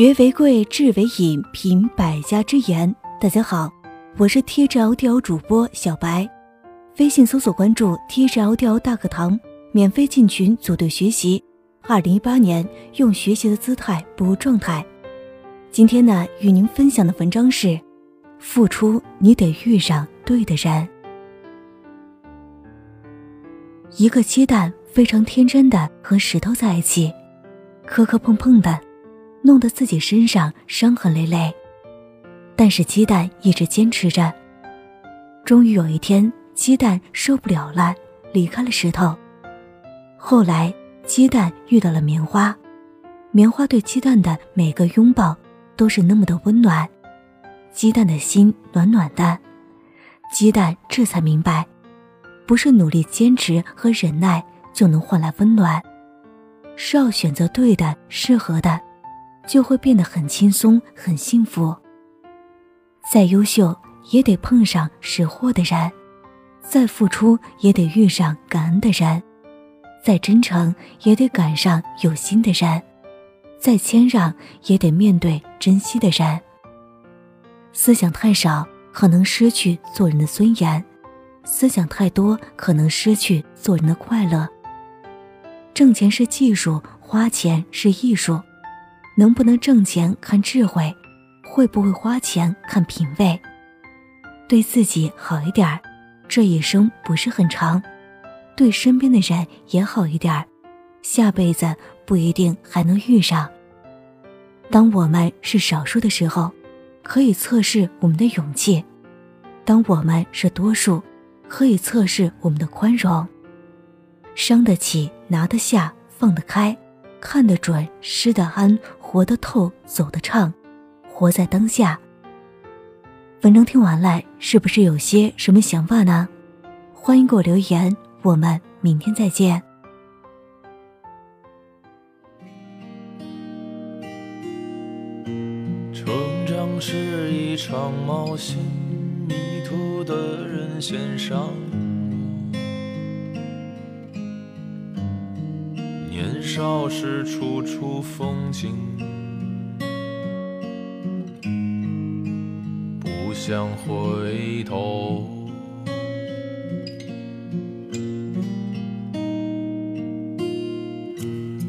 学为贵，智为引，品百家之言。大家好，我是 TGL 主播小白，微信搜索关注 TGL 大课堂，免费进群组队学习。二零一八年，用学习的姿态步入状态。今天呢，与您分享的文章是：付出，你得遇上对的人。一个鸡蛋非常天真的和石头在一起，磕磕碰碰的。弄得自己身上伤痕累累，但是鸡蛋一直坚持着。终于有一天，鸡蛋受不了了，离开了石头。后来，鸡蛋遇到了棉花，棉花对鸡蛋的每个拥抱都是那么的温暖，鸡蛋的心暖暖的。鸡蛋这才明白，不是努力坚持和忍耐就能换来温暖，是要选择对的、适合的。就会变得很轻松、很幸福。再优秀也得碰上识货的人，再付出也得遇上感恩的人，再真诚也得赶上有心的人，再谦让也得面对珍惜的人。思想太少，可能失去做人的尊严；思想太多，可能失去做人的快乐。挣钱是技术，花钱是艺术。能不能挣钱看智慧，会不会花钱看品味。对自己好一点儿，这一生不是很长；对身边的人也好一点儿，下辈子不一定还能遇上。当我们是少数的时候，可以测试我们的勇气；当我们是多数，可以测试我们的宽容。伤得起，拿得下，放得开。看得准，失得安，活得透，走得畅，活在当下。文章听完了，是不是有些什么想法呢？欢迎给我留言，我们明天再见。成长是一场冒险，迷途的人先上。少时处处风景，不想回头。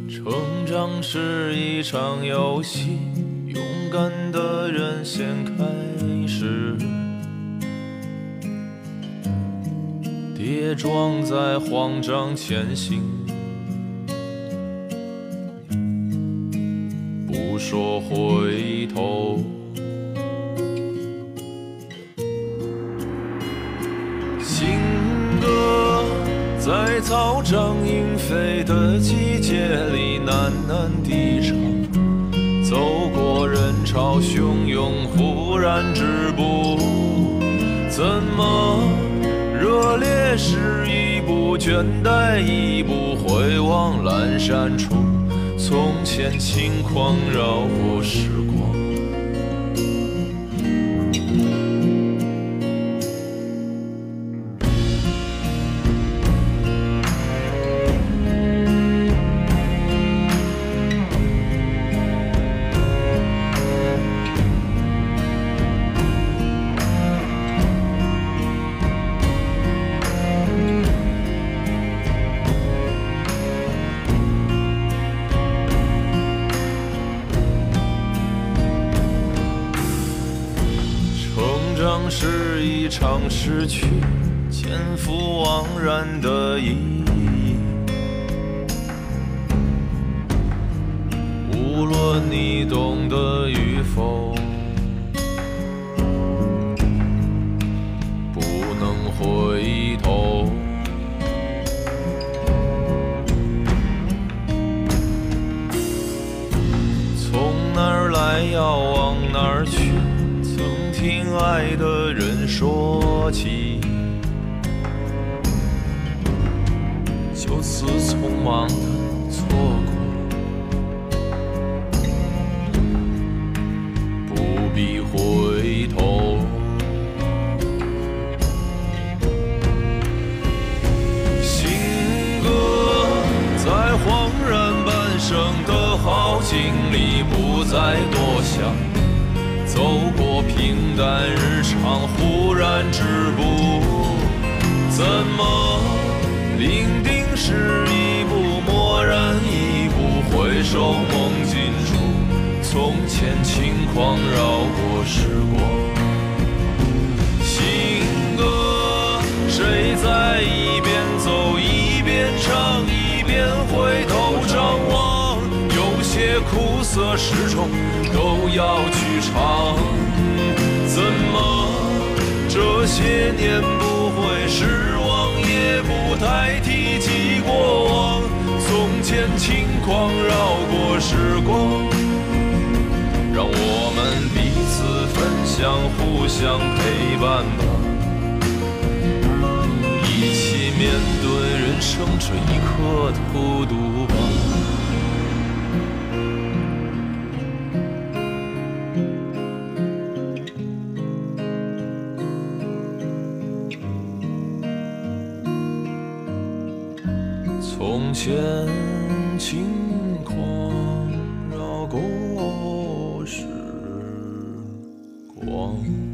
成长是一场游戏，勇敢的人先开始，跌撞在慌张前行。说回头，情歌在草长莺飞的季节里喃喃低唱，走过人潮汹涌，忽然止步，怎么热烈是一步，倦怠一步，回望阑珊处。从前轻狂绕过时光。失去，前赴往然的意义。无论你懂得与否，不能回头。从哪儿来，要往哪儿去？曾听爱的说起，就此匆忙的错过，不必回头。行歌在恍然半生的好景里。不再多想。走过平淡日常，忽然止步，怎么伶仃是一步，蓦然一步，回首梦尽处，从前轻狂绕过时光。行歌，谁在一边走一边唱，一边回头张望？有些苦涩始终都要去尝。怎么这些年不会失望，也不太提及过往？从前轻狂绕过时光。让我们彼此分享，互相陪伴吧，一起面对人生这一刻的孤独从前轻狂绕过时光。